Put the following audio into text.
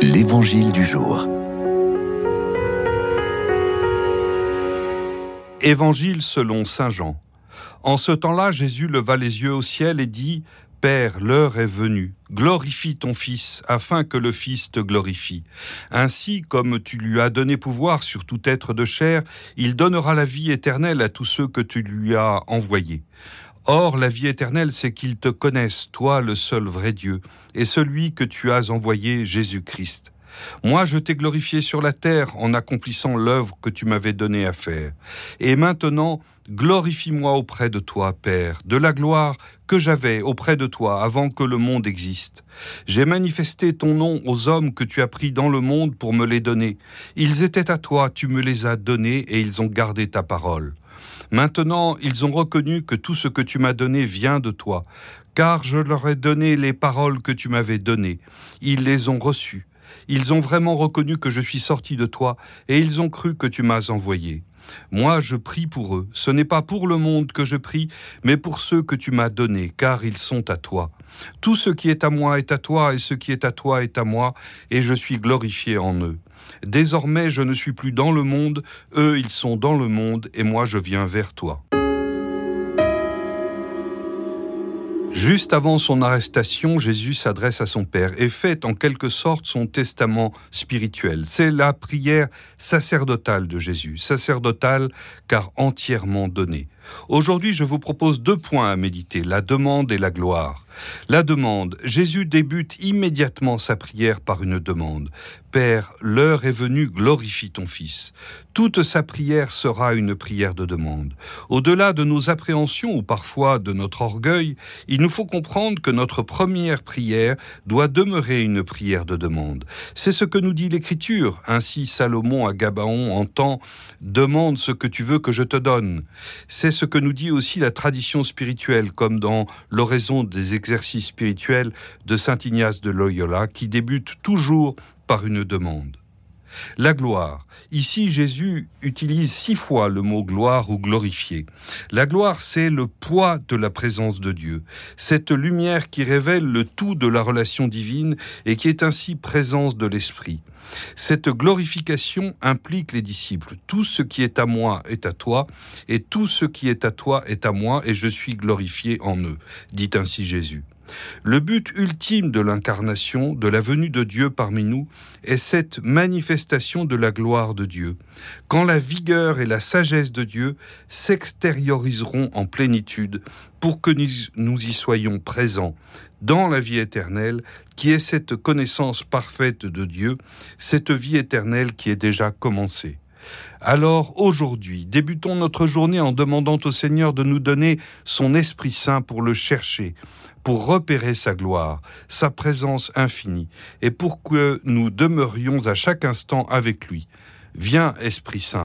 L'Évangile du jour. Évangile selon Saint Jean. En ce temps-là, Jésus leva les yeux au ciel et dit, Père, l'heure est venue, glorifie ton Fils, afin que le Fils te glorifie. Ainsi, comme tu lui as donné pouvoir sur tout être de chair, il donnera la vie éternelle à tous ceux que tu lui as envoyés. Or, la vie éternelle, c'est qu'ils te connaissent, toi le seul vrai Dieu, et celui que tu as envoyé, Jésus-Christ. Moi, je t'ai glorifié sur la terre en accomplissant l'œuvre que tu m'avais donnée à faire. Et maintenant, glorifie-moi auprès de toi, Père, de la gloire que j'avais auprès de toi avant que le monde existe. J'ai manifesté ton nom aux hommes que tu as pris dans le monde pour me les donner. Ils étaient à toi, tu me les as donnés et ils ont gardé ta parole. Maintenant, ils ont reconnu que tout ce que tu m'as donné vient de toi, car je leur ai donné les paroles que tu m'avais données. Ils les ont reçues. Ils ont vraiment reconnu que je suis sorti de toi, et ils ont cru que tu m'as envoyé. Moi, je prie pour eux. Ce n'est pas pour le monde que je prie, mais pour ceux que tu m'as donnés, car ils sont à toi. Tout ce qui est à moi est à toi, et ce qui est à toi est à moi, et je suis glorifié en eux. Désormais, je ne suis plus dans le monde, eux, ils sont dans le monde, et moi, je viens vers toi. Juste avant son arrestation, Jésus s'adresse à son Père et fait en quelque sorte son testament spirituel. C'est la prière sacerdotale de Jésus, sacerdotale car entièrement donnée. Aujourd'hui, je vous propose deux points à méditer, la demande et la gloire. La demande. Jésus débute immédiatement sa prière par une demande. Père, l'heure est venue, glorifie ton Fils. Toute sa prière sera une prière de demande. Au-delà de nos appréhensions ou parfois de notre orgueil, il nous faut comprendre que notre première prière doit demeurer une prière de demande. C'est ce que nous dit l'Écriture. Ainsi Salomon à Gabaon entend Demande ce que tu veux que je te donne. Ce que nous dit aussi la tradition spirituelle, comme dans l'oraison des exercices spirituels de Saint Ignace de Loyola, qui débute toujours par une demande. La gloire. Ici, Jésus utilise six fois le mot gloire ou glorifier. La gloire, c'est le poids de la présence de Dieu, cette lumière qui révèle le tout de la relation divine et qui est ainsi présence de l'Esprit. Cette glorification implique les disciples. Tout ce qui est à moi est à toi, et tout ce qui est à toi est à moi, et je suis glorifié en eux, dit ainsi Jésus. Le but ultime de l'incarnation, de la venue de Dieu parmi nous, est cette manifestation de la gloire de Dieu, quand la vigueur et la sagesse de Dieu s'extérioriseront en plénitude pour que nous y soyons présents dans la vie éternelle, qui est cette connaissance parfaite de Dieu, cette vie éternelle qui est déjà commencée. Alors aujourd'hui, débutons notre journée en demandant au Seigneur de nous donner son Esprit Saint pour le chercher, pour repérer sa gloire, sa présence infinie, et pour que nous demeurions à chaque instant avec lui. Viens, Esprit Saint.